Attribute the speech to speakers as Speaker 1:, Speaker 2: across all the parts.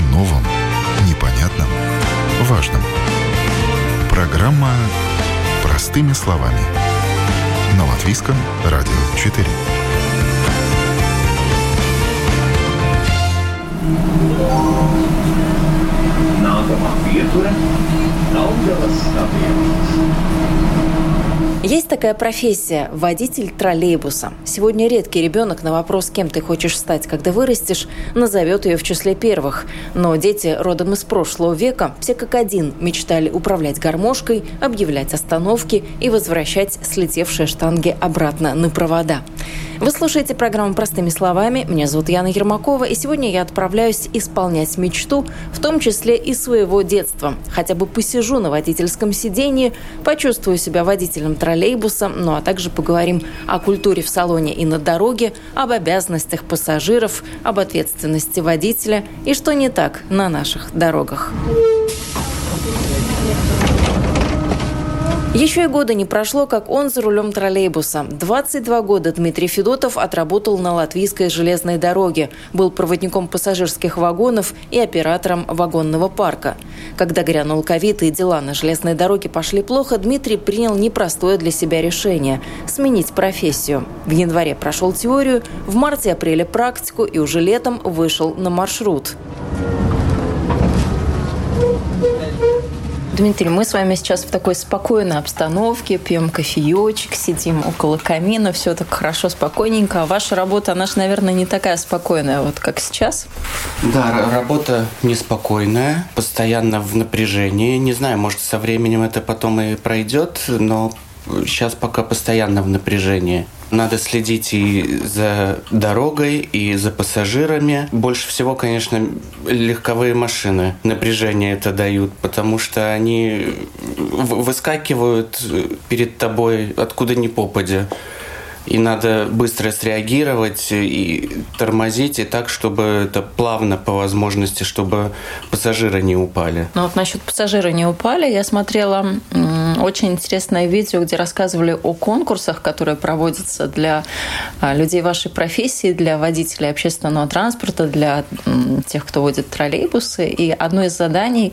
Speaker 1: О новом, непонятном, важном. Программа «Простыми словами». На Латвийском радио 4.
Speaker 2: Nākamā pietura – Daugavas stadions.
Speaker 3: Есть такая профессия – водитель троллейбуса. Сегодня редкий ребенок на вопрос, кем ты хочешь стать, когда вырастешь, назовет ее в числе первых. Но дети родом из прошлого века все как один мечтали управлять гармошкой, объявлять остановки и возвращать слетевшие штанги обратно на провода. Вы слушаете программу «Простыми словами». Меня зовут Яна Ермакова, и сегодня я отправляюсь исполнять мечту, в том числе и своего детства. Хотя бы посижу на водительском сидении, почувствую себя водителем троллейбуса, ну а также поговорим о культуре в салоне и на дороге, об обязанностях пассажиров, об ответственности водителя и что не так на наших дорогах. Еще и года не прошло, как он за рулем троллейбуса. 22 года Дмитрий Федотов отработал на латвийской железной дороге, был проводником пассажирских вагонов и оператором вагонного парка. Когда грянул ковид и дела на железной дороге пошли плохо, Дмитрий принял непростое для себя решение – сменить профессию. В январе прошел теорию, в марте-апреле практику и уже летом вышел на маршрут. Дмитрий, мы с вами сейчас в такой спокойной обстановке, пьем кофеечек, сидим около камина, все так хорошо, спокойненько. А ваша работа, она же, наверное, не такая спокойная, вот как сейчас?
Speaker 4: Да, работа неспокойная, постоянно в напряжении. Не знаю, может, со временем это потом и пройдет, но сейчас пока постоянно в напряжении. Надо следить и за дорогой, и за пассажирами. Больше всего, конечно, легковые машины напряжение это дают, потому что они выскакивают перед тобой откуда ни попадя и надо быстро среагировать и тормозить, и так, чтобы это плавно по возможности, чтобы пассажиры не упали.
Speaker 3: Ну вот насчет пассажира не упали, я смотрела очень интересное видео, где рассказывали о конкурсах, которые проводятся для а, людей вашей профессии, для водителей общественного транспорта, для тех, кто водит троллейбусы. И одно из заданий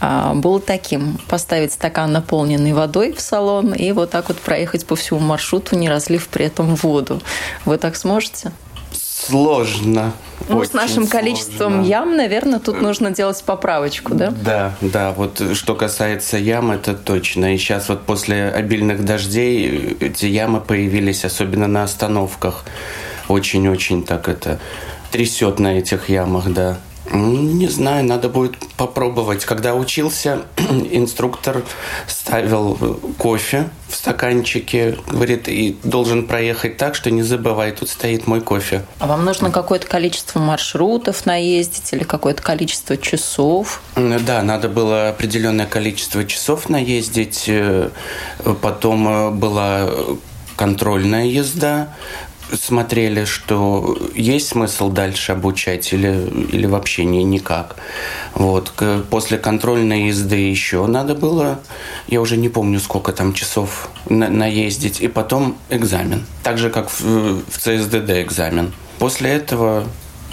Speaker 3: а, было таким – поставить стакан, наполненный водой в салон, и вот так вот проехать по всему маршруту, не разлив при этом воду. Вы так сможете?
Speaker 4: Сложно.
Speaker 3: Ну, с нашим количеством сложно. ям, наверное, тут нужно делать поправочку, да?
Speaker 4: Да, да. Вот что касается ям, это точно. И сейчас вот после обильных дождей эти ямы появились, особенно на остановках. Очень-очень так это трясет на этих ямах, да. Не знаю, надо будет попробовать. Когда учился, инструктор ставил кофе в стаканчике, говорит, и должен проехать так, что не забывай, тут стоит мой кофе.
Speaker 3: А вам нужно какое-то количество маршрутов наездить или какое-то количество часов?
Speaker 4: Да, надо было определенное количество часов наездить. Э, потом э, была контрольная езда, смотрели, что есть смысл дальше обучать или, или вообще не, никак. Вот. После контрольной езды еще надо было, я уже не помню, сколько там часов на, наездить, и потом экзамен. Так же, как в, в ЦСДД экзамен. После этого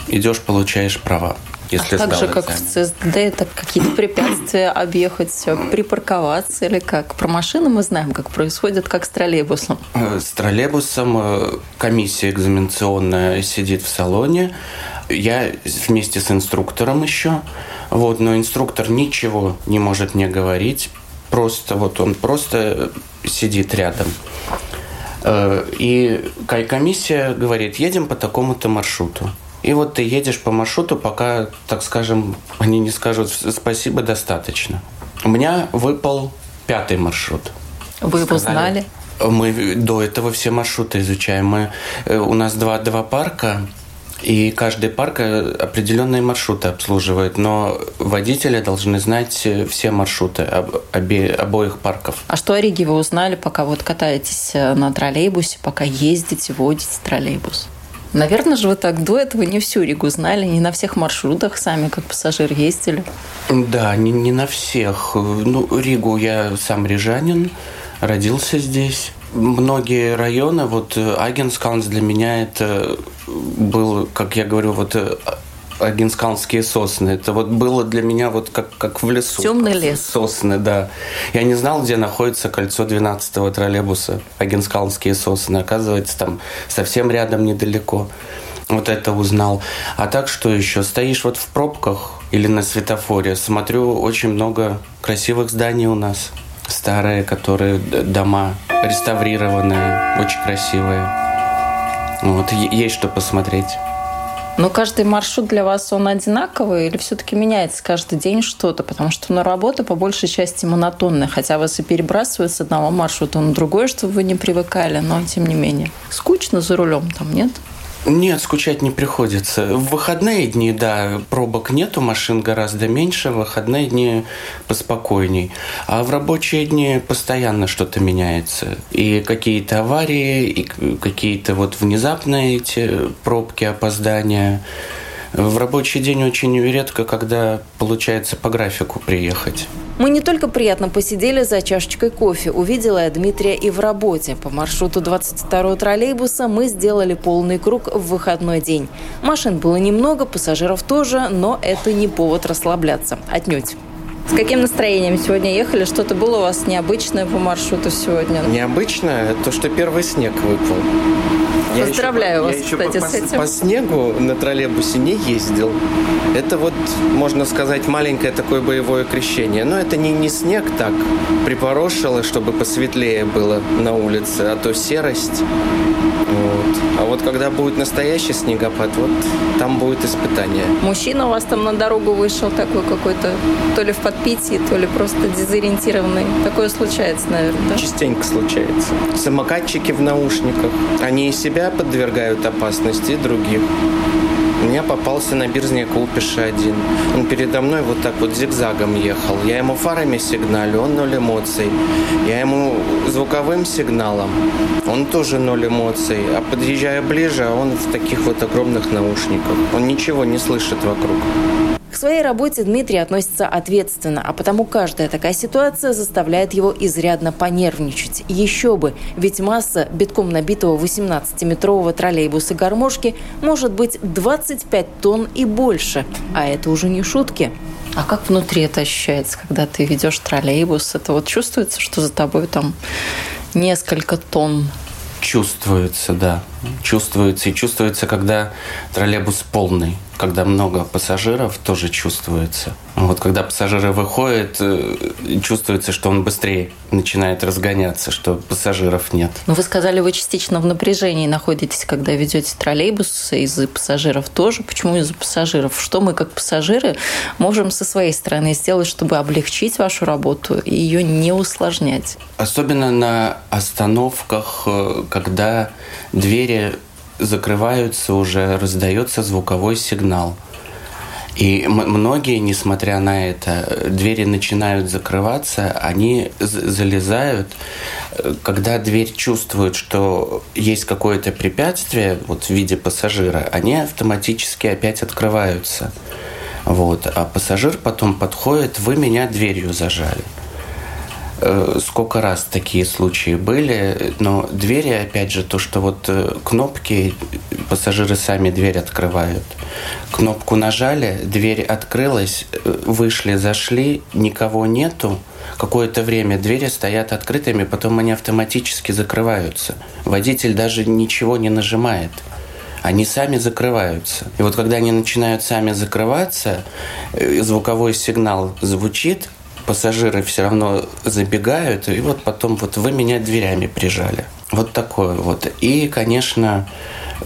Speaker 4: идешь, получаешь права
Speaker 3: если а так же, как в ЦСД, это какие-то препятствия объехать, припарковаться или как? Про машины мы знаем, как происходит, как с троллейбусом.
Speaker 4: Э, с троллейбусом э, комиссия экзаменационная сидит в салоне. Я вместе с инструктором еще. Вот, но инструктор ничего не может мне говорить. Просто вот он просто сидит рядом. Э, и комиссия говорит, едем по такому-то маршруту. И вот ты едешь по маршруту, пока, так скажем, они не скажут спасибо достаточно. У меня выпал пятый маршрут.
Speaker 3: Вы его знали?
Speaker 4: Мы до этого все маршруты изучаем. Мы, э, у нас два, два парка, и каждый парк э, определенные маршруты обслуживает, но водители должны знать э, все маршруты об, обе, обоих парков.
Speaker 3: А что о Риге вы узнали, пока вот катаетесь на троллейбусе, пока ездите, водите троллейбус? Наверное же вы так до этого не всю Ригу знали, не на всех маршрутах сами как пассажир ездили.
Speaker 4: Да, не, не на всех. Ну, Ригу я сам рижанин, родился здесь. Многие районы, вот Агенскаунс для меня это был, как я говорю, вот агинскалские сосны. Это вот было для меня вот как, как в лесу.
Speaker 3: Темный лес.
Speaker 4: Сосны, да. Я не знал, где находится кольцо 12-го троллейбуса. Агинскалские сосны. Оказывается, там совсем рядом недалеко. Вот это узнал. А так что еще? Стоишь вот в пробках или на светофоре. Смотрю, очень много красивых зданий у нас. Старые, которые дома реставрированные, очень красивые. Вот, есть что посмотреть.
Speaker 3: Но каждый маршрут для вас, он одинаковый или все-таки меняется каждый день что-то? Потому что на работа по большей части монотонная, хотя вас и перебрасывают с одного маршрута на другой, чтобы вы не привыкали, но тем не менее. Скучно за рулем там, нет?
Speaker 4: Нет, скучать не приходится. В выходные дни, да, пробок нету, машин гораздо меньше, в выходные дни поспокойней. А в рабочие дни постоянно что-то меняется. И какие-то аварии, и какие-то вот внезапные эти пробки, опоздания. В рабочий день очень редко, когда получается по графику приехать.
Speaker 3: Мы не только приятно посидели за чашечкой кофе, увидела я Дмитрия и в работе. По маршруту 22-го троллейбуса мы сделали полный круг в выходной день. Машин было немного, пассажиров тоже, но это не повод расслабляться. Отнюдь. С каким настроением сегодня ехали? Что-то было у вас необычное по маршруту сегодня?
Speaker 5: Необычное? То, что первый снег выпал.
Speaker 3: Поздравляю
Speaker 5: я еще,
Speaker 3: вас,
Speaker 5: я
Speaker 3: кстати,
Speaker 5: еще по,
Speaker 3: с этим.
Speaker 5: По снегу на троллейбусе не ездил. Это вот, можно сказать, маленькое такое боевое крещение. Но это не, не снег так припорошило, чтобы посветлее было на улице, а то серость. А вот когда будет настоящий снегопад, вот там будет испытание.
Speaker 3: Мужчина у вас там на дорогу вышел такой какой-то, то ли в подпитии, то ли просто дезориентированный. Такое случается, наверное, да?
Speaker 5: Частенько случается. Самокатчики в наушниках. Они и себя подвергают опасности, и других. У меня попался на Бирзне Кулпиша один. Он передо мной вот так вот зигзагом ехал. Я ему фарами сигналю, он ноль эмоций. Я ему звуковым сигналом, он тоже ноль эмоций. А подъезжая ближе, он в таких вот огромных наушниках. Он ничего не слышит вокруг.
Speaker 3: К своей работе Дмитрий относится ответственно, а потому каждая такая ситуация заставляет его изрядно понервничать. Еще бы, ведь масса битком набитого 18-метрового троллейбуса гармошки может быть 25 тонн и больше. А это уже не шутки. А как внутри это ощущается, когда ты ведешь троллейбус? Это вот чувствуется, что за тобой там несколько тонн
Speaker 4: Чувствуется, да. Чувствуется. И чувствуется, когда троллейбус полный. Когда много пассажиров, тоже чувствуется. Вот когда пассажиры выходят, э, чувствуется, что он быстрее начинает разгоняться, что пассажиров нет.
Speaker 3: Ну, вы сказали, вы частично в напряжении находитесь, когда ведете троллейбус из-за пассажиров тоже. Почему из-за пассажиров? Что мы, как пассажиры, можем со своей стороны сделать, чтобы облегчить вашу работу и ее не усложнять?
Speaker 4: Особенно на остановках, э, когда двери закрываются уже, раздается звуковой сигнал. И многие, несмотря на это, двери начинают закрываться, они залезают, когда дверь чувствует, что есть какое-то препятствие вот, в виде пассажира, они автоматически опять открываются. Вот. А пассажир потом подходит, вы меня дверью зажали. Э, сколько раз такие случаи были, но двери, опять же, то, что вот э, кнопки, пассажиры сами дверь открывают. Кнопку нажали, дверь открылась, э, вышли, зашли, никого нету, какое-то время двери стоят открытыми, потом они автоматически закрываются. Водитель даже ничего не нажимает они сами закрываются. И вот когда они начинают сами закрываться, звуковой сигнал звучит, пассажиры все равно забегают, и вот потом вот вы меня дверями прижали. Вот такое вот. И, конечно,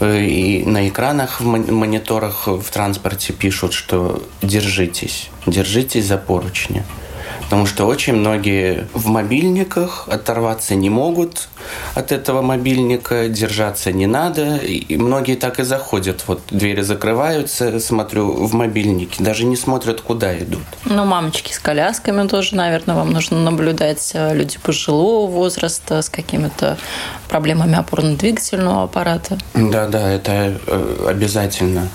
Speaker 4: э, и на экранах, в мониторах в транспорте пишут, что держитесь, держитесь за поручни. Потому что очень многие в мобильниках оторваться не могут от этого мобильника, держаться не надо. И многие так и заходят. Вот двери закрываются, смотрю, в мобильнике. Даже не смотрят, куда идут.
Speaker 3: Ну, мамочки с колясками тоже, наверное, вам нужно наблюдать. Э, люди пожилого возраста с какими-то проблемами опорно-двигательного аппарата.
Speaker 4: Да, да, это э, обязательно.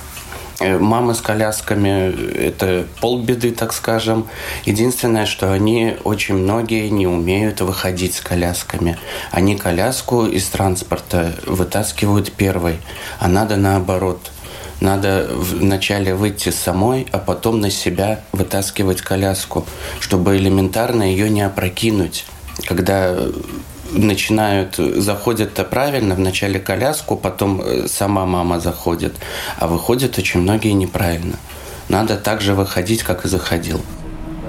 Speaker 4: Э, мамы с колясками – это полбеды, так скажем. Единственное, что они, очень многие, не умеют выходить с колясками. Они коляску из транспорта вытаскивают первой, а надо наоборот. Надо вначале выйти самой, а потом на себя вытаскивать коляску, чтобы элементарно ее не опрокинуть. Когда начинают, заходят-то правильно, вначале коляску, потом э, сама мама заходит, а выходят очень многие неправильно. Надо так же выходить, как и заходил.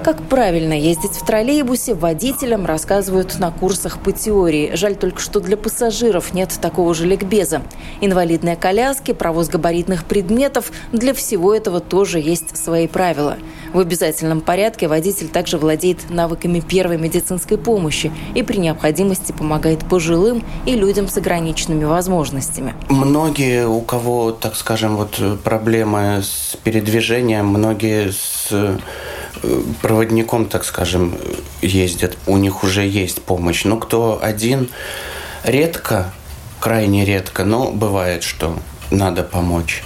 Speaker 3: Как правильно ездить в троллейбусе, водителям рассказывают на курсах по теории. Жаль только, что для пассажиров нет такого же ликбеза. Инвалидные коляски, провоз габаритных предметов – для всего этого тоже есть свои правила. В обязательном порядке водитель также владеет навыками первой медицинской помощи и при необходимости помогает пожилым и людям с ограниченными возможностями.
Speaker 4: Многие, у кого, так скажем, вот проблемы с передвижением, многие с проводником, так скажем, ездят, у них уже есть помощь. Но кто один, редко, крайне редко, но бывает, что надо помочь.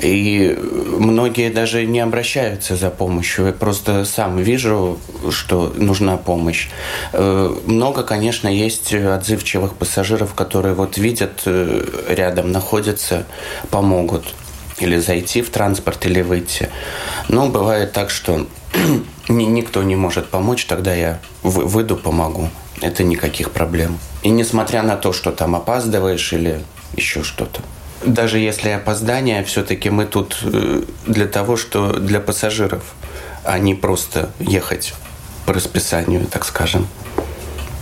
Speaker 4: И многие даже не обращаются за помощью. Я просто сам вижу, что нужна помощь. Э, много, конечно, есть отзывчивых пассажиров, которые вот видят э, рядом, находятся, помогут. Или зайти в транспорт, или выйти. Но бывает так, что никто не может помочь, тогда я выйду, помогу. Это никаких проблем. И несмотря на то, что там опаздываешь или еще что-то. Даже если опоздание, все-таки мы тут э, для того, что для пассажиров, а не просто ехать по расписанию, так скажем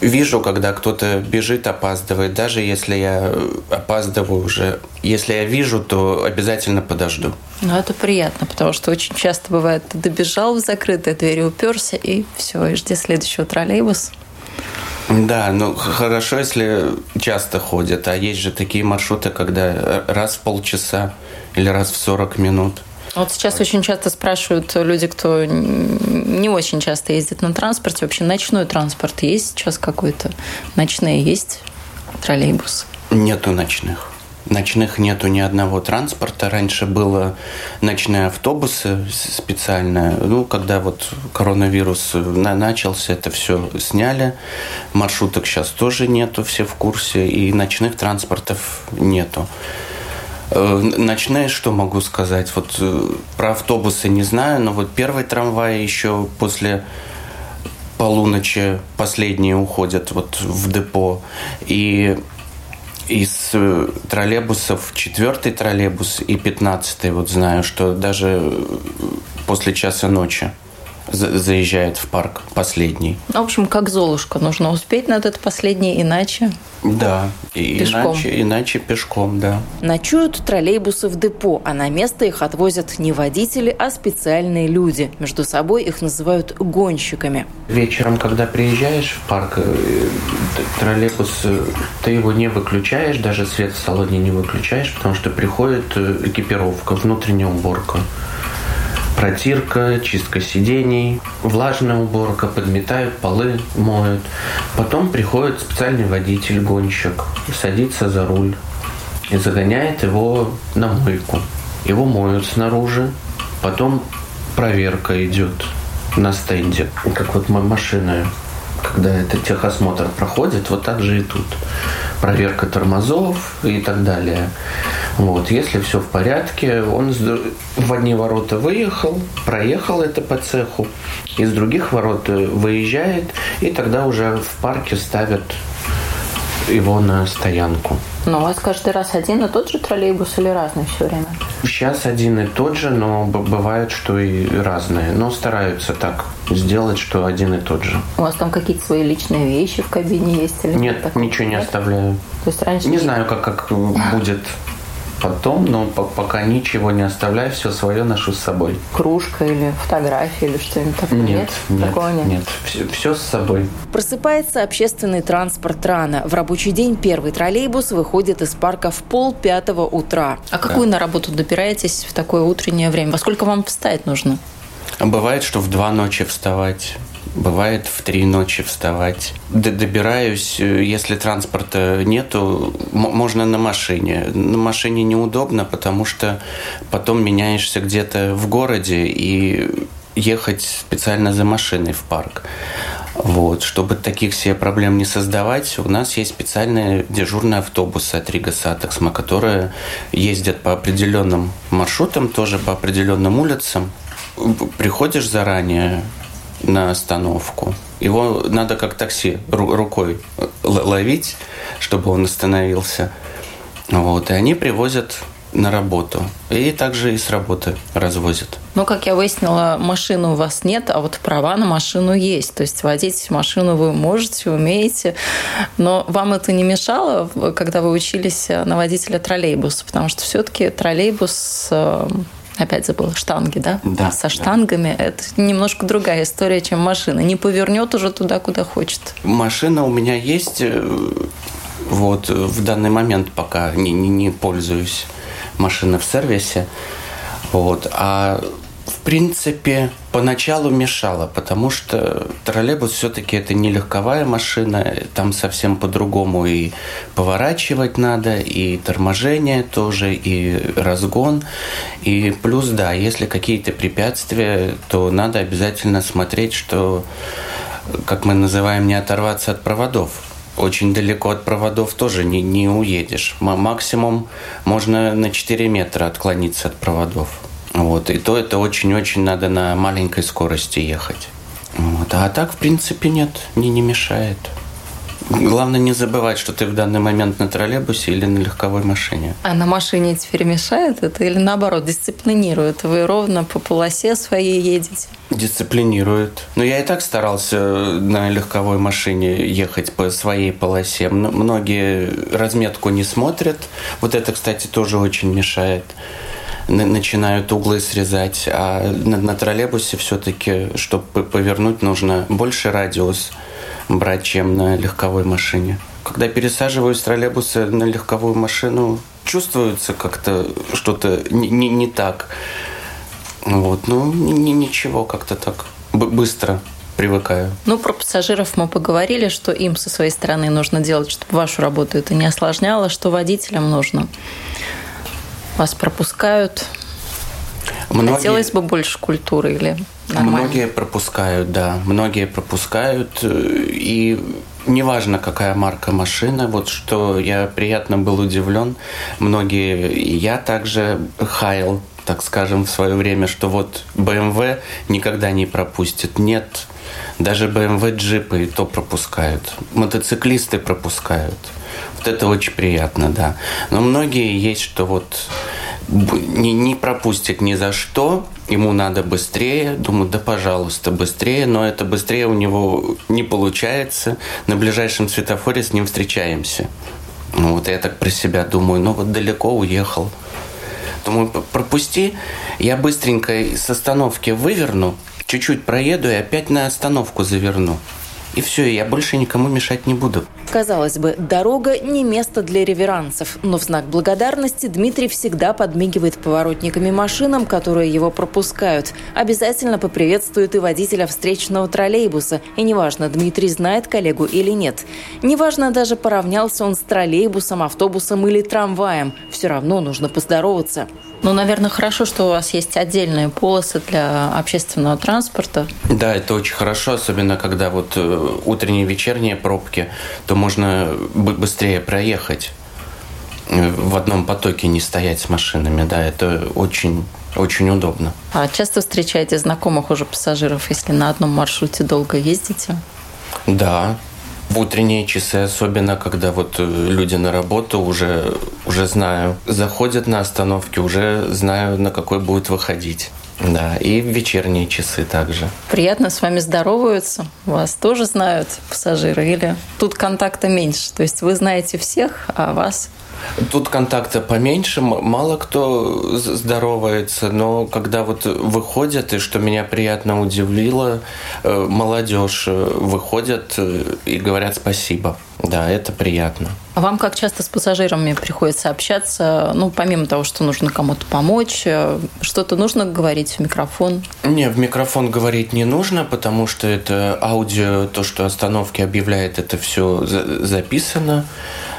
Speaker 4: вижу, когда кто-то бежит, опаздывает, даже если я э, опаздываю уже. Если я вижу, то обязательно подожду.
Speaker 3: Ну, это приятно, потому что очень часто бывает, ты добежал в закрытые двери, уперся, и все, и жди следующего троллейбуса.
Speaker 4: Да, ну хорошо, если часто ходят, а есть же такие маршруты, когда раз в полчаса или раз в 40 минут –
Speaker 3: вот сейчас очень часто спрашивают люди, кто не очень часто ездит на транспорте, вообще ночной транспорт есть сейчас какой-то? Ночные есть троллейбус?
Speaker 4: Нету ночных. Ночных нету ни одного транспорта. Раньше было ночные автобусы специально. Ну, когда вот коронавирус начался, это все сняли. Маршруток сейчас тоже нету, все в курсе. И ночных транспортов нету. Э, ночные, что могу сказать? Вот э, про автобусы не знаю, но вот первый трамвай еще после полуночи последние уходят вот в депо. И из э, троллейбусов четвертый троллейбус и пятнадцатый, вот знаю, что даже после часа ночи заезжает в парк последний.
Speaker 3: В общем, как Золушка, нужно успеть на этот последний, иначе...
Speaker 4: Да, и пешком. Иначе, иначе пешком, да.
Speaker 3: Ночуют троллейбусы в депо, а на место их отвозят не водители, а специальные люди. Между собой их называют гонщиками.
Speaker 4: Вечером, когда приезжаешь в парк, э, троллейбус, э, ты его не выключаешь, даже свет в салоне не выключаешь, потому что приходит э, экипировка, внутренняя уборка протирка, чистка сидений, влажная уборка, подметают полы, моют. Потом приходит специальный водитель, гонщик, садится за руль и загоняет его на мойку. Его моют снаружи, потом проверка идет на стенде, как вот машины, когда это техосмотр проходит, вот так же и тут. Проверка тормозов и так далее. Вот, если все в порядке, он в одни ворота выехал, проехал это по цеху, из других ворот э, выезжает, и тогда уже в парке ставят его на стоянку.
Speaker 3: Но у вас каждый раз один и тот же троллейбус или разный все время?
Speaker 4: Сейчас один и тот же, но бывает, что и разные. Но стараются так сделать, что один и тот же.
Speaker 3: У вас там какие-то свои личные вещи в кабине есть? Или
Speaker 4: нет, ничего не оставляю. То есть раньше... Не знаю, как, как будет потом, но пока ничего не оставляю, все свое ношу с собой.
Speaker 3: Кружка или фотография или что-нибудь такое?
Speaker 4: Нет, нет, такого нет. нет. Все, все с собой.
Speaker 3: Просыпается общественный транспорт рано. В рабочий день первый троллейбус выходит из парка в пол пятого утра. А какую да. на работу добираетесь в такое утреннее время? Во сколько вам встать нужно?
Speaker 4: Бывает, что в два ночи вставать. Бывает в три ночи вставать. Добираюсь, э, если транспорта нету, можно на машине. На машине неудобно, потому что потом меняешься где-то в городе и ехать специально за машиной в парк. Вот. Чтобы таких себе проблем не создавать, у нас есть специальные дежурные автобусы от Rīgas Satiksme, которые ездят по определенным маршрутам, тоже по определенным улицам. Приходишь заранее на остановку, его надо как такси рукой ловить, чтобы он остановился. Вот. И они привозят на работу. И также и с работы развозят.
Speaker 3: Но, как я выяснила, машины у вас нет, а вот права на машину есть. То есть водить машину вы можете, умеете. Но вам это не мешало, когда вы учились на водителя троллейбуса? Потому что все-таки троллейбус э, опять забыла, штанги, да?
Speaker 4: Да.
Speaker 3: Со штангами. Да. Это немножко другая история, чем машина. Не повернет уже туда, куда хочет.
Speaker 4: Машина у меня есть. Э, вот в данный момент пока не, не, не пользуюсь машины в сервисе. Вот. А принципе, поначалу мешало, потому что троллейбус все-таки это не легковая машина, там совсем по-другому и поворачивать надо, и торможение тоже, и разгон. И плюс, да, если какие-то препятствия, то надо обязательно смотреть, что, как мы называем, не оторваться от проводов очень далеко от проводов тоже не, не уедешь. Максимум можно на 4 метра отклониться от проводов. Вот. И то это очень-очень надо на маленькой скорости ехать. Вот. А так, в принципе, нет, не, не мешает. Главное не забывать, что ты в данный момент на троллейбусе или на легковой машине.
Speaker 3: А на машине теперь мешает это или наоборот дисциплинирует? Вы ровно по полосе своей едете?
Speaker 4: Дисциплинирует. Но я и так старался на легковой машине ехать по своей полосе. Многие разметку не смотрят. Вот это, кстати, тоже очень мешает начинают углы срезать, а на, на троллейбусе все-таки, чтобы повернуть, нужно больше радиус брать, чем на легковой машине. Когда пересаживаюсь с троллейбуса на легковую машину, чувствуется как-то что-то не, не, не так. Вот, ну, ни, ничего, как-то так быстро привыкаю.
Speaker 3: Ну, про пассажиров мы поговорили, что им со своей стороны нужно делать, чтобы вашу работу это не осложняло, что водителям нужно. Вас пропускают. Многие... Хотелось бы больше культуры или нормально?
Speaker 4: Многие пропускают, да. Многие пропускают. И неважно, какая марка машины, вот что я приятно был удивлен. Многие, и я также хаял, так скажем, в свое время, что вот BMW никогда не пропустит. Нет, даже BMW джипы и то пропускают. Мотоциклисты пропускают. Вот это очень приятно, да. Но многие есть, что вот не, не пропустит ни за что, ему надо быстрее, думаю, да пожалуйста, быстрее, но это быстрее у него не получается, на ближайшем светофоре с ним встречаемся. Ну, вот я так про себя думаю, ну вот далеко уехал. Думаю, пропусти, я быстренько с остановки выверну, чуть-чуть проеду и опять на остановку заверну. И все, я больше никому мешать не буду.
Speaker 3: Казалось бы, дорога не место для реверансов, но в знак благодарности Дмитрий всегда подмигивает поворотниками машинам, которые его пропускают. Обязательно поприветствует и водителя встречного троллейбуса. И неважно, Дмитрий знает коллегу или нет. Неважно даже, поравнялся он с троллейбусом, автобусом или трамваем. Все равно нужно поздороваться. Ну, наверное, хорошо, что у вас есть отдельные полосы для общественного транспорта.
Speaker 4: Да, это очень хорошо, особенно когда вот э, утренние, вечерние пробки, то можно быстрее проехать э, в одном потоке не стоять с машинами, да, это очень очень удобно.
Speaker 3: А часто встречаете знакомых уже пассажиров, если на одном маршруте долго ездите?
Speaker 4: Да, в утренние часы, особенно когда вот э, люди на работу уже, уже знаю, заходят на остановки, уже знаю, на какой будет выходить. Да, и в вечерние часы также.
Speaker 3: Приятно с вами здороваются. Вас тоже знают пассажиры или тут контакта меньше? То есть вы знаете всех, а вас
Speaker 4: Тут контакта поменьше, мало кто здоровается, но когда вот выходят, и что меня приятно удивило, э, молодежь э, выходят э, и говорят спасибо. Да, это приятно.
Speaker 3: А вам как часто с пассажирами приходится общаться? Ну, помимо того, что нужно кому-то помочь, что-то нужно говорить в микрофон?
Speaker 4: Не, в микрофон говорить не нужно, потому что это аудио, то, что остановки объявляет, это все записано.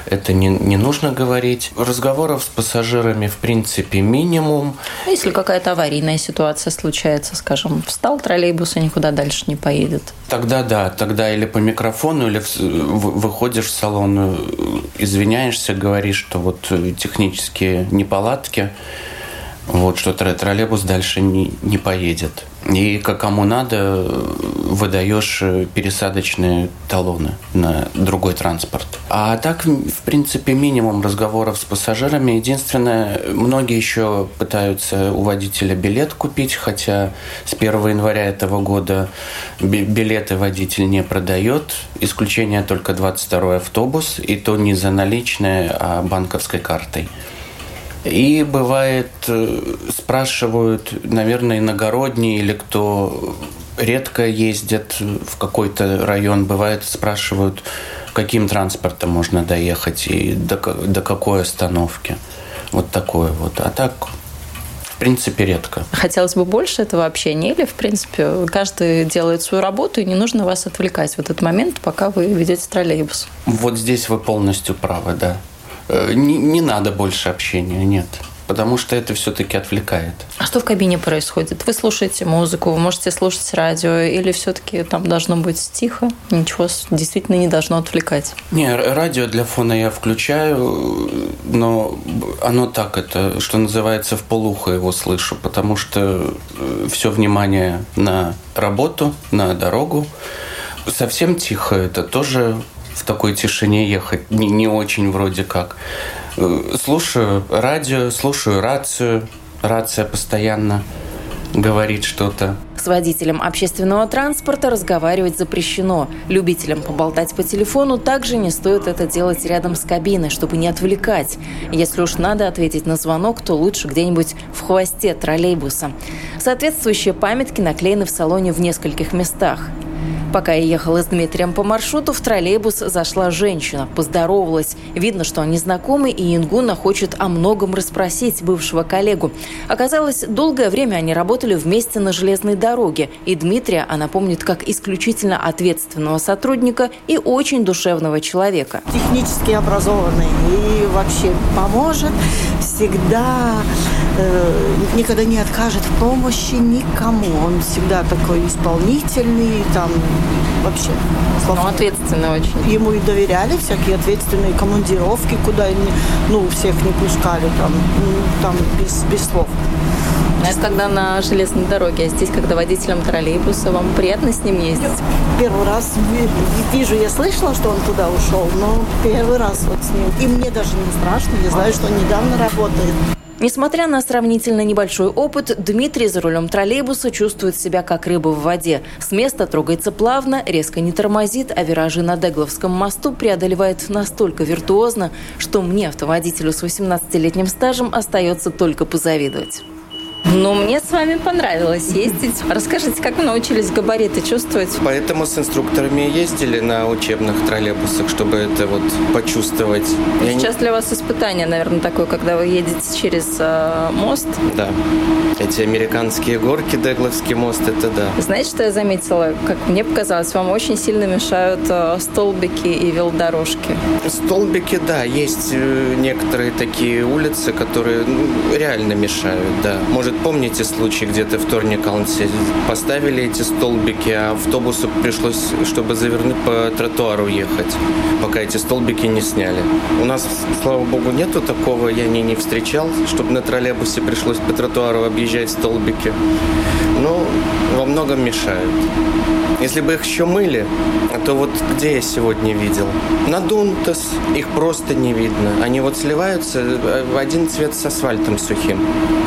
Speaker 4: это не, не нужно говорить. Разговоров с пассажирами, в принципе, минимум.
Speaker 3: А если какая-то аварийная ситуация случается, скажем, встал троллейбус и никуда дальше не поедет?
Speaker 4: Тогда да, тогда или по микрофону, или выходишь в салон, извиняешься, говоришь, что вот технические неполадки, вот, что троллейбус дальше не, не поедет. И как кому надо, выдаешь пересадочные талоны на другой транспорт. А так, в принципе, минимум разговоров с пассажирами. Единственное, многие еще пытаются у водителя билет купить, хотя с 1 января этого года билеты водитель не продает. Исключение только 22 автобус, и то не за наличные, а банковской картой. И бывает, э, спрашивают, наверное, иногородние или кто редко ездит в какой-то район, бывает, спрашивают, каким транспортом можно доехать и до, до какой остановки. Вот такое вот. А так, в принципе, редко.
Speaker 3: Хотелось бы больше этого общения или, в принципе, каждый делает свою работу и не нужно вас отвлекать в этот момент, пока вы ведете троллейбус?
Speaker 4: Вот здесь вы полностью правы, да. Э, не, не надо больше общения, нет. Потому что это все-таки отвлекает.
Speaker 3: А что в кабине происходит? Вы слушаете музыку, вы можете слушать радио, или все-таки там должно быть тихо, ничего действительно не должно отвлекать?
Speaker 4: Не, радио для фона я включаю, но оно так, это, что называется, в полухо его слышу, потому что э, все внимание на работу, на дорогу. Совсем тихо это тоже в такой тишине ехать не, не очень вроде как. Э, слушаю радио, слушаю рацию. Рация постоянно говорит что-то.
Speaker 3: С водителем общественного транспорта разговаривать запрещено. Любителям поболтать по телефону также не стоит это делать рядом с кабиной, чтобы не отвлекать. Если уж надо ответить на звонок, то лучше где-нибудь в хвосте троллейбуса. Соответствующие памятки наклеены в салоне в нескольких местах. Пока я ехала с Дмитрием по маршруту, в троллейбус зашла женщина, поздоровалась. Видно, что они знакомы, и Ингуна хочет о многом расспросить бывшего коллегу. Оказалось, долгое время они работали вместе на железной дороге, и Дмитрия она помнит как исключительно ответственного сотрудника и очень душевного человека.
Speaker 6: Технически образованный и вообще поможет всегда, никогда не откажет в помощи никому. Он всегда такой исполнительный, там вообще.
Speaker 3: Ну, ответственный очень.
Speaker 6: Ему и доверяли всякие ответственные командировки, куда ну, всех не пускали, там, там без, без слов.
Speaker 3: Это когда на железной дороге, а здесь, когда водителем троллейбуса, вам приятно с ним ездить?
Speaker 6: Первый раз вижу, я слышала, что он туда ушел, но первый раз вот с ним. И мне даже не страшно, я знаю, что он недавно работает.
Speaker 3: Несмотря на сравнительно небольшой опыт, Дмитрий за рулем троллейбуса чувствует себя как рыба в воде. С места трогается плавно, резко не тормозит, а виражи на Дегловском мосту преодолевает настолько виртуозно, что мне, автоводителю с 18-летним стажем, остается только позавидовать. Ну, мне с вами понравилось ездить. Расскажите, как вы научились габариты чувствовать?
Speaker 5: Поэтому с инструкторами ездили на учебных троллейбусах, чтобы это вот почувствовать.
Speaker 3: Сейчас для вас испытание, наверное, такое, когда вы едете через э, мост.
Speaker 5: Да. Эти американские горки, Дегловский мост, это да.
Speaker 3: Знаете, что я заметила? Как мне показалось, вам очень сильно мешают э, столбики и велодорожки.
Speaker 5: Столбики, да. Есть э, некоторые такие улицы, которые ну, реально мешают, да. Может помните случай, где-то в Торникаунсе поставили эти столбики, а автобусу пришлось, чтобы завернуть по тротуару ехать, пока эти столбики не сняли. У нас, слава богу, нету такого, я не, не встречал, чтобы на троллейбусе пришлось по тротуару объезжать столбики. Но во многом мешают. Если бы их еще мыли, то вот где я сегодня видел? На Дунтас их просто не видно. Они вот сливаются в один цвет с асфальтом сухим.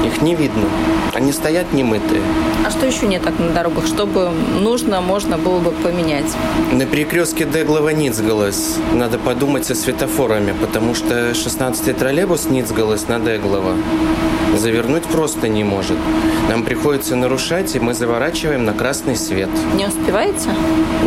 Speaker 5: Их не видно. Они стоят немытые.
Speaker 3: А что еще не так на дорогах? Чтобы нужно, можно было бы поменять?
Speaker 5: На перекрестке Деглова-Ницгалес надо подумать со светофорами, потому что 16-й троллейбус Ницгалес на Деглова завернуть просто не может. Нам приходится нарушать, и мы заворачиваем на красный свет.
Speaker 3: Не успеваете?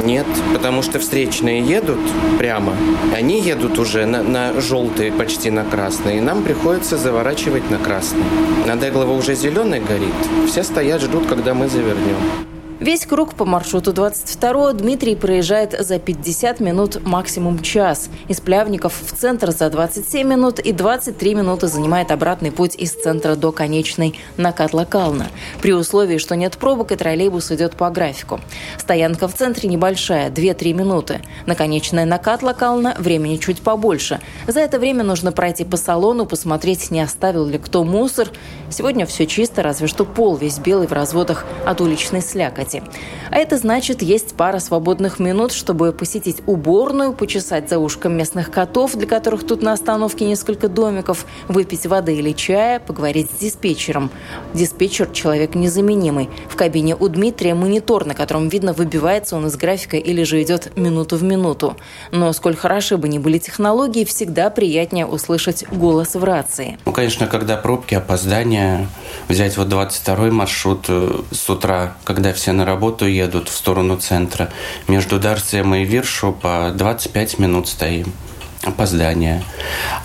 Speaker 5: Нет, потому что встречные едут прямо. Они едут уже на, на желтый, почти на красный, и нам приходится заворачивать на красный. На Деглова уже зеленый горит. Все стоят, ждут, когда мы завернем.
Speaker 3: Весь круг по маршруту 22 Дмитрий проезжает за 50 минут, максимум час. Из Плявников в центр за 27 минут и 23 минуты занимает обратный путь из центра до конечной накат Локална. При условии, что нет пробок и троллейбус идет по графику. Стоянка в центре небольшая, 2-3 минуты. На конечной накат Локална времени чуть побольше. За это время нужно пройти по салону, посмотреть, не оставил ли кто мусор. Сегодня все чисто, разве что пол весь белый в разводах от уличной слякоти кровати. А это значит, есть пара свободных минут, чтобы посетить уборную, почесать за ушком местных котов, для которых тут на остановке несколько домиков, выпить воды или чая, поговорить с диспетчером. Диспетчер – человек незаменимый. В кабине у Дмитрия монитор, на котором видно, выбивается он из графика или же идет минуту в минуту. Но сколь хороши бы ни были технологии, всегда приятнее услышать голос в рации.
Speaker 4: Ну, конечно, когда пробки, опоздания, взять вот 22 маршрут э, с утра, когда все на работу едут в сторону центра. Между Дарсием и Виршу по 25 минут стоим опоздание.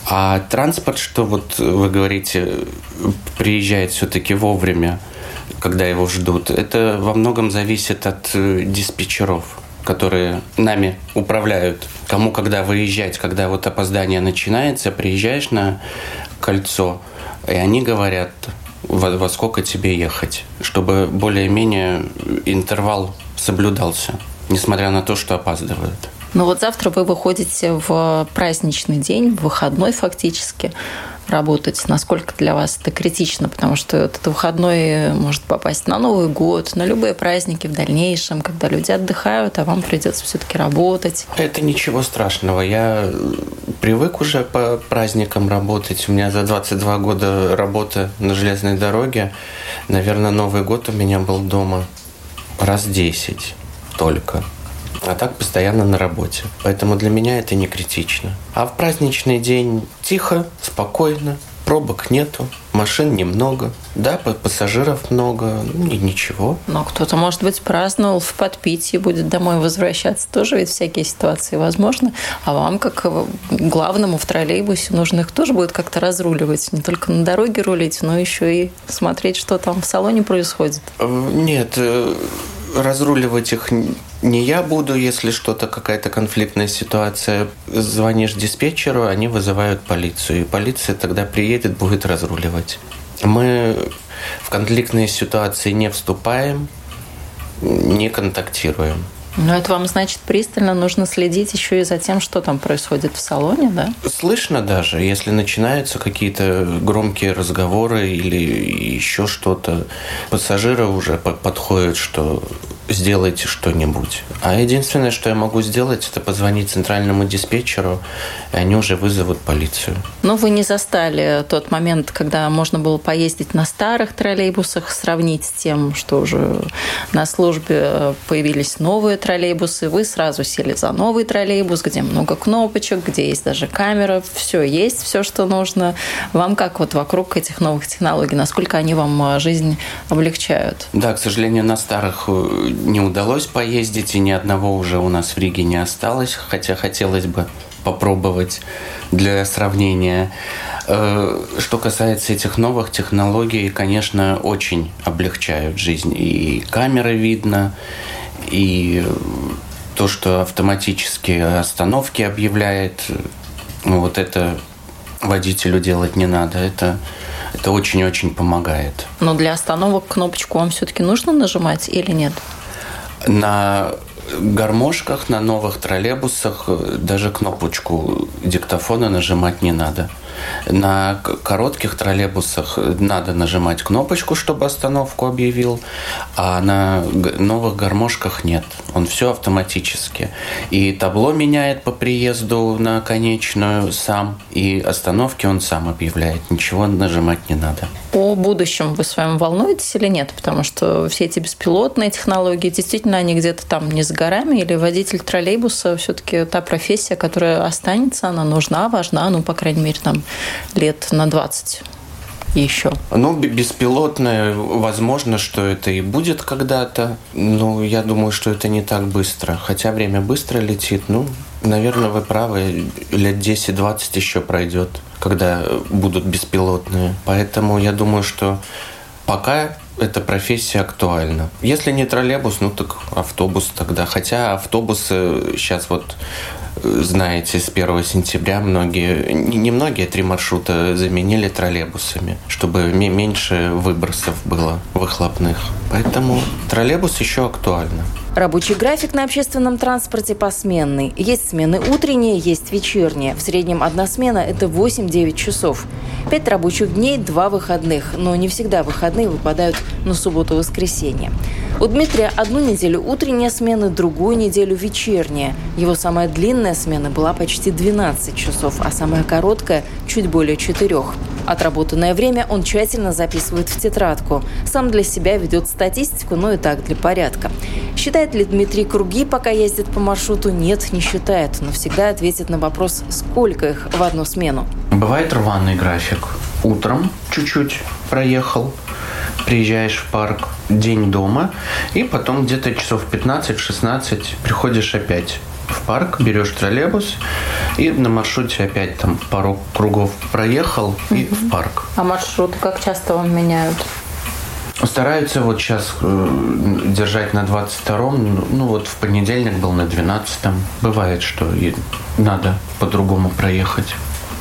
Speaker 4: А транспорт, что вот вы говорите, приезжает все-таки вовремя, когда его ждут, это во многом зависит от э, диспетчеров которые нами управляют, кому когда выезжать, когда вот опоздание начинается, приезжаешь на кольцо, и они говорят, во, во сколько тебе ехать, чтобы более-менее интервал соблюдался, несмотря на то, что опаздывают.
Speaker 3: Ну вот завтра вы выходите в праздничный день, в выходной фактически работать, насколько для вас это критично, потому что этот выходной может попасть на Новый год, на любые праздники в дальнейшем, когда люди отдыхают, а вам придется все-таки работать.
Speaker 4: Это ничего страшного. Я привык уже по праздникам работать. У меня за 22 года работы на железной дороге. Наверное, Новый год у меня был дома раз 10 только а так постоянно на работе. Поэтому для меня это не критично. А в праздничный день тихо, спокойно, пробок нету, машин немного, да, пассажиров много, ну, ничего.
Speaker 3: Но кто-то, может быть, праздновал в подпитии, будет домой возвращаться. Тоже ведь всякие ситуации возможны. А вам, как главному в троллейбусе, нужно их тоже будет как-то разруливать. Не только на дороге рулить, но еще и смотреть, что там в салоне происходит.
Speaker 4: Э, нет, э, разруливать их не я буду, если что-то, какая-то конфликтная ситуация. Звонишь диспетчеру, они вызывают полицию. И полиция тогда приедет, будет разруливать. Мы в конфликтные ситуации не вступаем, не контактируем.
Speaker 3: Но это вам, значит, пристально нужно следить еще и за тем, что там происходит в салоне, да?
Speaker 4: Слышно даже, если начинаются какие-то громкие разговоры или еще что-то. Пассажиры уже подходят, что сделайте что-нибудь. А единственное, что я могу сделать, это позвонить центральному диспетчеру, и они уже вызовут полицию.
Speaker 3: Но вы не застали тот момент, когда можно было поездить на старых троллейбусах, сравнить с тем, что уже на службе появились новые троллейбусы. Вы сразу сели за новый троллейбус, где много кнопочек, где есть даже камера, все есть, все, что нужно. Вам как вот вокруг этих новых технологий, насколько они вам жизнь облегчают?
Speaker 4: Да, к сожалению, на старых э, не удалось поездить, и ни одного уже у нас в Риге не осталось, хотя хотелось бы попробовать для сравнения. Э, что касается этих новых технологий, конечно, очень облегчают жизнь. И камеры видно, и то, что автоматически остановки объявляет, ну, вот это водителю делать не надо. Это это очень-очень помогает.
Speaker 3: Но для остановок кнопочку вам все-таки нужно нажимать или нет?
Speaker 4: На гармошках, на новых троллейбусах даже кнопочку диктофона нажимать не надо. На коротких троллейбусах надо нажимать кнопочку, чтобы остановку объявил, а на новых гармошках нет. Он все автоматически. И табло меняет по приезду на конечную сам, и остановки он сам объявляет. Ничего нажимать не надо.
Speaker 3: О будущем вы с вами волнуетесь или нет? Потому что все эти беспилотные технологии, действительно, они где-то там не за горами, или водитель троллейбуса все-таки та профессия, которая останется, она нужна, важна, ну, по крайней мере, там лет на 20 еще?
Speaker 4: Ну, беспилотное, возможно, что это и будет когда-то. Но я думаю, что это не так быстро. Хотя время быстро летит. Ну, наверное, вы правы. Лет 10-20 еще пройдет, когда будут беспилотные. Поэтому я думаю, что Пока эта профессия актуальна. Если не троллейбус, ну так автобус тогда. Хотя автобусы сейчас вот знаете, с 1 сентября многие, не многие, три маршрута заменили троллейбусами, чтобы меньше выбросов было выхлопных. Поэтому троллейбус еще актуально.
Speaker 3: Рабочий график на общественном транспорте посменный. Есть смены утренние, есть вечерние. В среднем одна смена – это 8-9 часов. Пять рабочих дней, два выходных. Но не всегда выходные выпадают на субботу и воскресенье. У Дмитрия одну неделю утренняя смена, другую неделю вечерняя. Его самая длинная смена была почти 12 часов, а самая короткая – чуть более четырех. Отработанное время он тщательно записывает в тетрадку. Сам для себя ведет статистику, но и так для порядка. Считает ли Дмитрий круги, пока ездит по маршруту? Нет, не считает, но всегда ответит на вопрос, сколько их в одну смену.
Speaker 4: Бывает рваный график. Утром чуть-чуть проехал, приезжаешь в парк, день дома, и потом где-то часов 15-16 приходишь опять в парк, берешь троллейбус и на маршруте опять там пару кругов проехал и угу. в парк.
Speaker 3: А маршрут как часто он меняют?
Speaker 4: Стараются вот сейчас э, держать на 22-м, ну вот в понедельник был на 12-м. Бывает, что и надо по-другому проехать.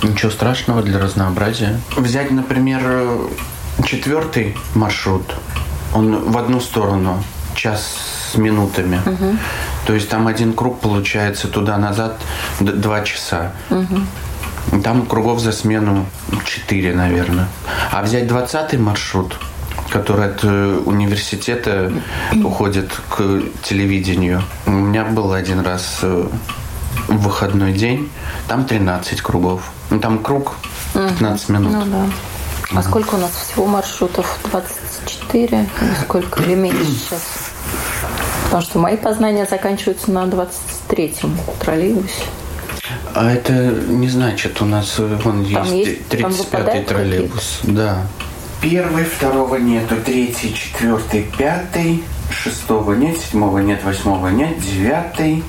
Speaker 4: Ничего страшного для разнообразия. Взять, например, четвертый маршрут. Он в одну сторону, час с минутами. Угу. То есть там один круг получается туда-назад два часа. Угу. Там кругов за смену 4, наверное. А взять 20 маршрут, который от э, университета уходит к телевидению. У меня был один раз э, в выходной день, там 13 кругов. Ну, там круг 15 минут. Ну, да.
Speaker 3: А сколько у нас всего маршрутов? 24? Сколько или меньше сейчас? Потому что мои познания заканчиваются на 23-м троллейбусе.
Speaker 4: А это не значит, у нас э, вон есть, есть 35-й троллейбус. Да. Первый, второго нету, третий, четвертый, пятый, шестого нет, седьмого нет, восьмого нет, девятый,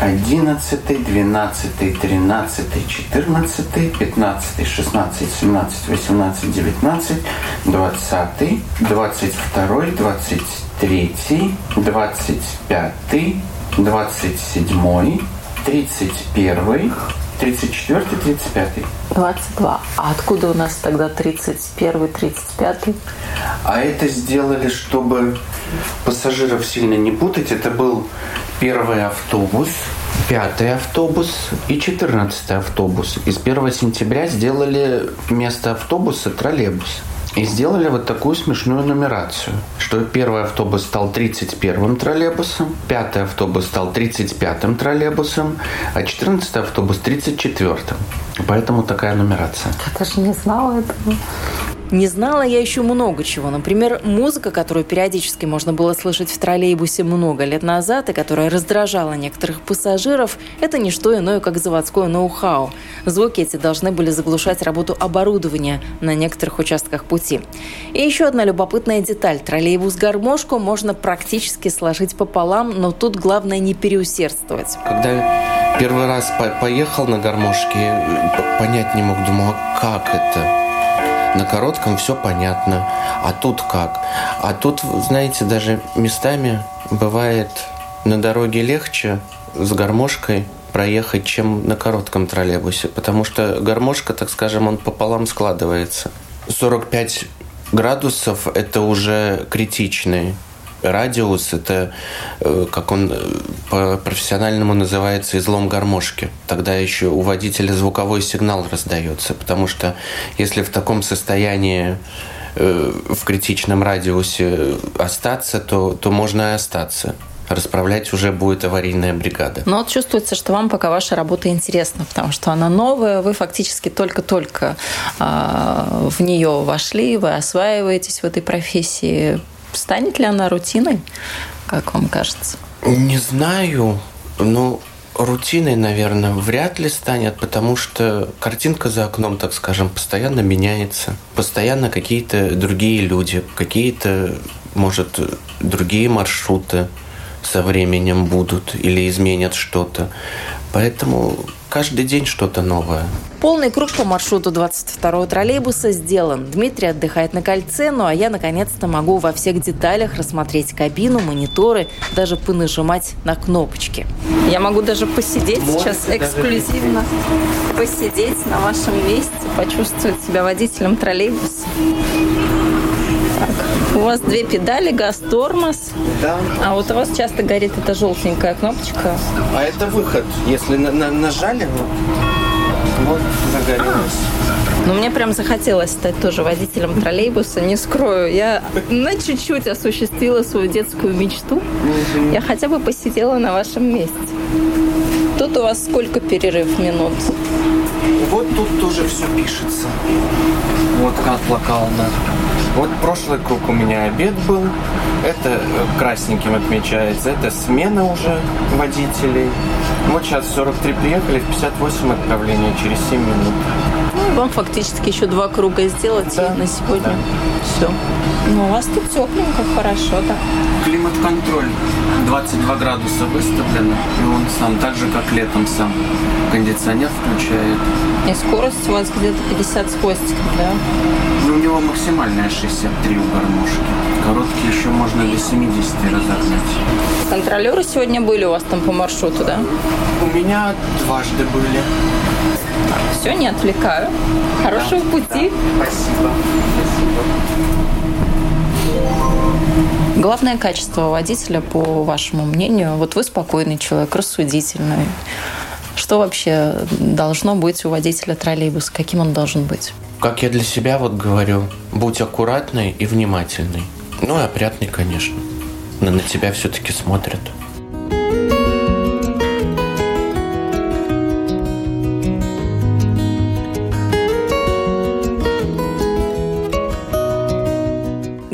Speaker 4: одиннадцатый, двенадцатый, тринадцатый, четырнадцатый, пятнадцатый, шестнадцать, семнадцать, восемнадцать, девятнадцать, двадцатый, двадцать второй, двадцать третий, двадцать пятый, двадцать седьмой, тридцать первый, тридцать четвертый, тридцать пятый.
Speaker 3: Двадцать два. А откуда у нас тогда тридцать первый, тридцать пятый?
Speaker 4: А это сделали, чтобы пассажиров сильно не путать. Это был первый автобус, пятый автобус и четырнадцатый автобус. И с 1 сентября сделали вместо автобуса троллейбус. И сделали вот такую смешную нумерацию, что первый автобус стал 31-м троллейбусом, пятый автобус стал 35-м троллейбусом, а 14-й автобус 34-м. Поэтому такая нумерация.
Speaker 3: Я даже не знала этого. Не знала я еще много чего. Например, музыка, которую периодически можно было слышать в троллейбусе много лет назад и которая раздражала некоторых пассажиров, это не что иное, как заводское ноу-хау. Звуки эти должны были заглушать работу оборудования на некоторых участках пути. И еще одна любопытная деталь. Троллейбус-гармошку можно практически сложить пополам, но тут главное не переусердствовать.
Speaker 4: Когда первый раз поехал на гармошке, понять не мог, думал, а как это? На коротком все понятно. А тут как? А тут, знаете, даже местами бывает на дороге легче с гармошкой проехать, чем на коротком троллейбусе, потому что гармошка, так скажем, он пополам складывается. 45 градусов – это уже критичный радиус – это, э, как он э, по-профессиональному называется, излом гармошки. Тогда еще у водителя звуковой сигнал раздается, потому что если в таком состоянии э, в критичном радиусе остаться, то, то можно и остаться расправлять уже будет аварийная бригада.
Speaker 3: Но вот чувствуется, что вам пока ваша работа интересна, потому что она новая, вы фактически только-только э, в нее вошли, вы осваиваетесь в этой профессии. Станет ли она рутиной, как вам кажется?
Speaker 4: Не знаю. Ну, рутиной, наверное, вряд ли станет, потому что картинка за окном, так скажем, постоянно меняется. Постоянно какие-то другие люди, какие-то, может, другие маршруты со временем будут или изменят что-то. Поэтому
Speaker 5: каждый день что-то новое.
Speaker 3: Полный круг по маршруту 22-го троллейбуса сделан. Дмитрий отдыхает на кольце, ну а я наконец-то могу во всех деталях рассмотреть кабину, мониторы, даже понажимать на кнопочки. Я могу даже посидеть
Speaker 5: Можете
Speaker 3: сейчас эксклюзивно, посидеть на вашем месте, почувствовать себя водителем троллейбуса. Так, у вас две педали, газ, тормоз.
Speaker 4: Да.
Speaker 3: А вот у вас часто горит эта желтенькая кнопочка.
Speaker 4: А это выход. Если на- на- нажали, вот, загорелось.
Speaker 3: Но мне прям захотелось стать тоже водителем троллейбуса, не скрою. Я на чуть-чуть осуществила свою детскую мечту. Я хотя бы посидела на вашем месте. Тут у вас сколько перерыв минут?
Speaker 4: Вот тут тоже все пишется. Вот как Локална. Вот прошлый круг у меня обед был. Это э, красненьким отмечается. Это смена уже водителей. Вот сейчас 43 приехали, в 58 отправление через 7 минут.
Speaker 3: Ну, вам фактически еще два круга сделать
Speaker 4: Да,
Speaker 3: и на сегодня.
Speaker 4: да.
Speaker 3: Все. Ну, у вас тут тепленько, хорошо так.
Speaker 4: Климат-контроль. 22 градуса выставлено. И он сам, так же, как летом сам. Кондиционер включает.
Speaker 3: И скорость у вас где-то 50 с хвостиком, да?
Speaker 4: Ну, у него максимальная 63 у гармошки. Короткий еще можно до 70 разогнать.
Speaker 3: Контролеры сегодня были у вас там по маршруту, да?
Speaker 4: У меня дважды были.
Speaker 3: Все, не отвлекаю. Хорошего пути.
Speaker 4: Спасибо.
Speaker 3: Главное качество водителя, по вашему мнению, вот вы спокойный человек, рассудительный. Что вообще должно быть у водителя троллейбуса? Каким он должен быть?
Speaker 5: Как я для себя вот говорю, будь аккуратный и внимательный. Ну и опрятный, конечно. Но на тебя все-таки смотрят.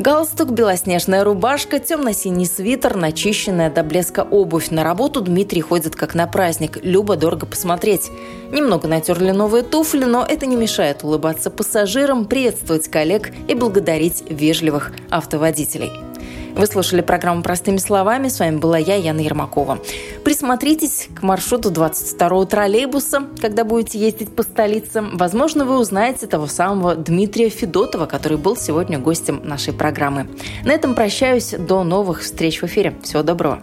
Speaker 3: Галстук, белоснежная рубашка, темно-синий свитер, начищенная до блеска обувь. На работу Дмитрий ходит как на праздник. Любо дорого посмотреть. Немного натерли новые туфли, но это не мешает улыбаться пассажирам, приветствовать коллег и благодарить вежливых автоводителей. Вы слушали программу «Простыми словами». С вами была я, Яна Ермакова. Присмотритесь к маршруту 22-го троллейбуса, когда будете ездить по столице. Возможно, вы узнаете того самого Дмитрия Федотова, который был сегодня гостем нашей программы. На этом прощаюсь. До новых встреч в эфире. Всего доброго.